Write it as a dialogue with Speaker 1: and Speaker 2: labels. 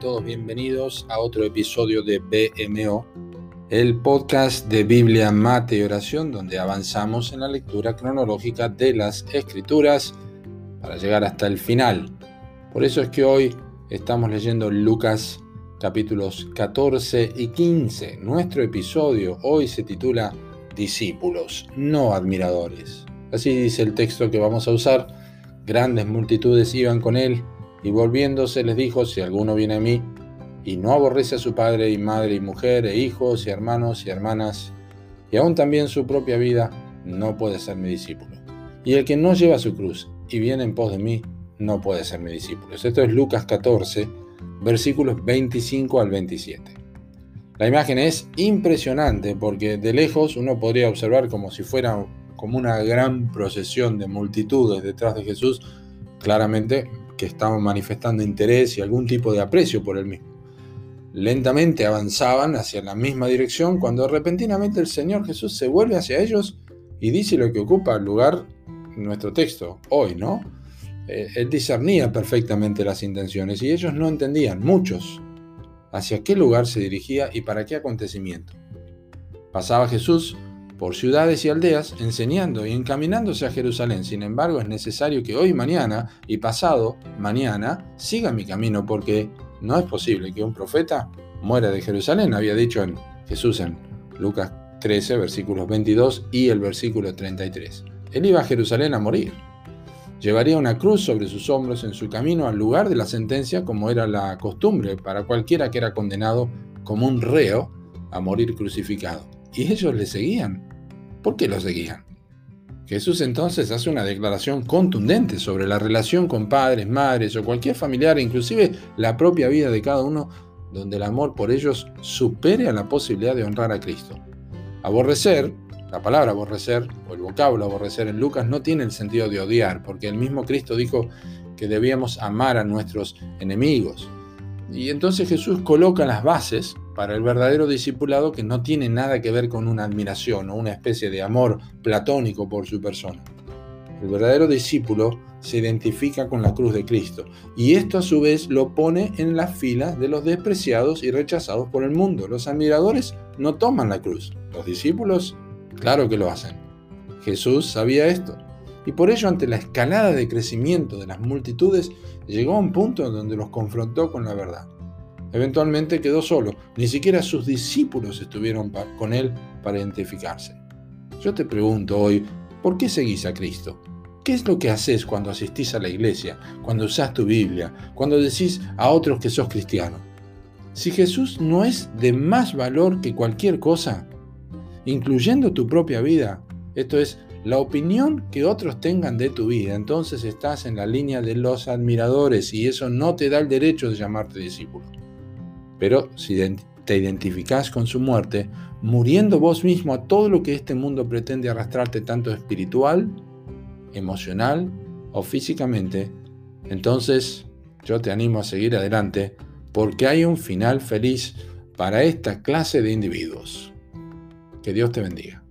Speaker 1: Todos bienvenidos a otro episodio de BMO, el podcast de Biblia, Mate y Oración, donde avanzamos en la lectura cronológica de las Escrituras para llegar hasta el final. Por eso es que hoy estamos leyendo Lucas capítulos 14 y 15. Nuestro episodio hoy se titula Discípulos, no admiradores. Así dice el texto que vamos a usar. Grandes multitudes iban con él y volviéndose les dijo, si alguno viene a mí y no aborrece a su padre y madre y mujer e hijos y hermanos y hermanas, y aún también su propia vida, no puede ser mi discípulo. Y el que no lleva su cruz y viene en pos de mí, no puede ser mi discípulo. Esto es Lucas 14, versículos 25 al 27. La imagen es impresionante porque de lejos uno podría observar como si fuera como una gran procesión de multitudes detrás de Jesús, claramente que estaban manifestando interés y algún tipo de aprecio por él mismo. Lentamente avanzaban hacia la misma dirección cuando repentinamente el Señor Jesús se vuelve hacia ellos y dice lo que ocupa el lugar en nuestro texto hoy, ¿no? Eh, él discernía perfectamente las intenciones y ellos no entendían, muchos, hacia qué lugar se dirigía y para qué acontecimiento. Pasaba Jesús por ciudades y aldeas, enseñando y encaminándose a Jerusalén. Sin embargo, es necesario que hoy, mañana y pasado mañana siga mi camino, porque no es posible que un profeta muera de Jerusalén, había dicho en Jesús en Lucas 13, versículos 22 y el versículo 33. Él iba a Jerusalén a morir. Llevaría una cruz sobre sus hombros en su camino al lugar de la sentencia, como era la costumbre para cualquiera que era condenado como un reo a morir crucificado. Y ellos le seguían. ¿Por qué lo seguían? Jesús entonces hace una declaración contundente sobre la relación con padres, madres o cualquier familiar, inclusive la propia vida de cada uno, donde el amor por ellos supere a la posibilidad de honrar a Cristo. Aborrecer, la palabra aborrecer o el vocablo aborrecer en Lucas no tiene el sentido de odiar, porque el mismo Cristo dijo que debíamos amar a nuestros enemigos. Y entonces Jesús coloca las bases para el verdadero discipulado que no tiene nada que ver con una admiración o una especie de amor platónico por su persona. El verdadero discípulo se identifica con la cruz de Cristo y esto a su vez lo pone en las filas de los despreciados y rechazados por el mundo. Los admiradores no toman la cruz, los discípulos claro que lo hacen. Jesús sabía esto y por ello ante la escalada de crecimiento de las multitudes llegó a un punto donde los confrontó con la verdad. Eventualmente quedó solo, ni siquiera sus discípulos estuvieron con él para identificarse. Yo te pregunto hoy, ¿por qué seguís a Cristo? ¿Qué es lo que haces cuando asistís a la iglesia, cuando usás tu Biblia, cuando decís a otros que sos cristiano? Si Jesús no es de más valor que cualquier cosa, incluyendo tu propia vida, esto es, la opinión que otros tengan de tu vida, entonces estás en la línea de los admiradores y eso no te da el derecho de llamarte discípulo. Pero si te identificás con su muerte, muriendo vos mismo a todo lo que este mundo pretende arrastrarte tanto espiritual, emocional o físicamente, entonces yo te animo a seguir adelante porque hay un final feliz para esta clase de individuos. Que Dios te bendiga.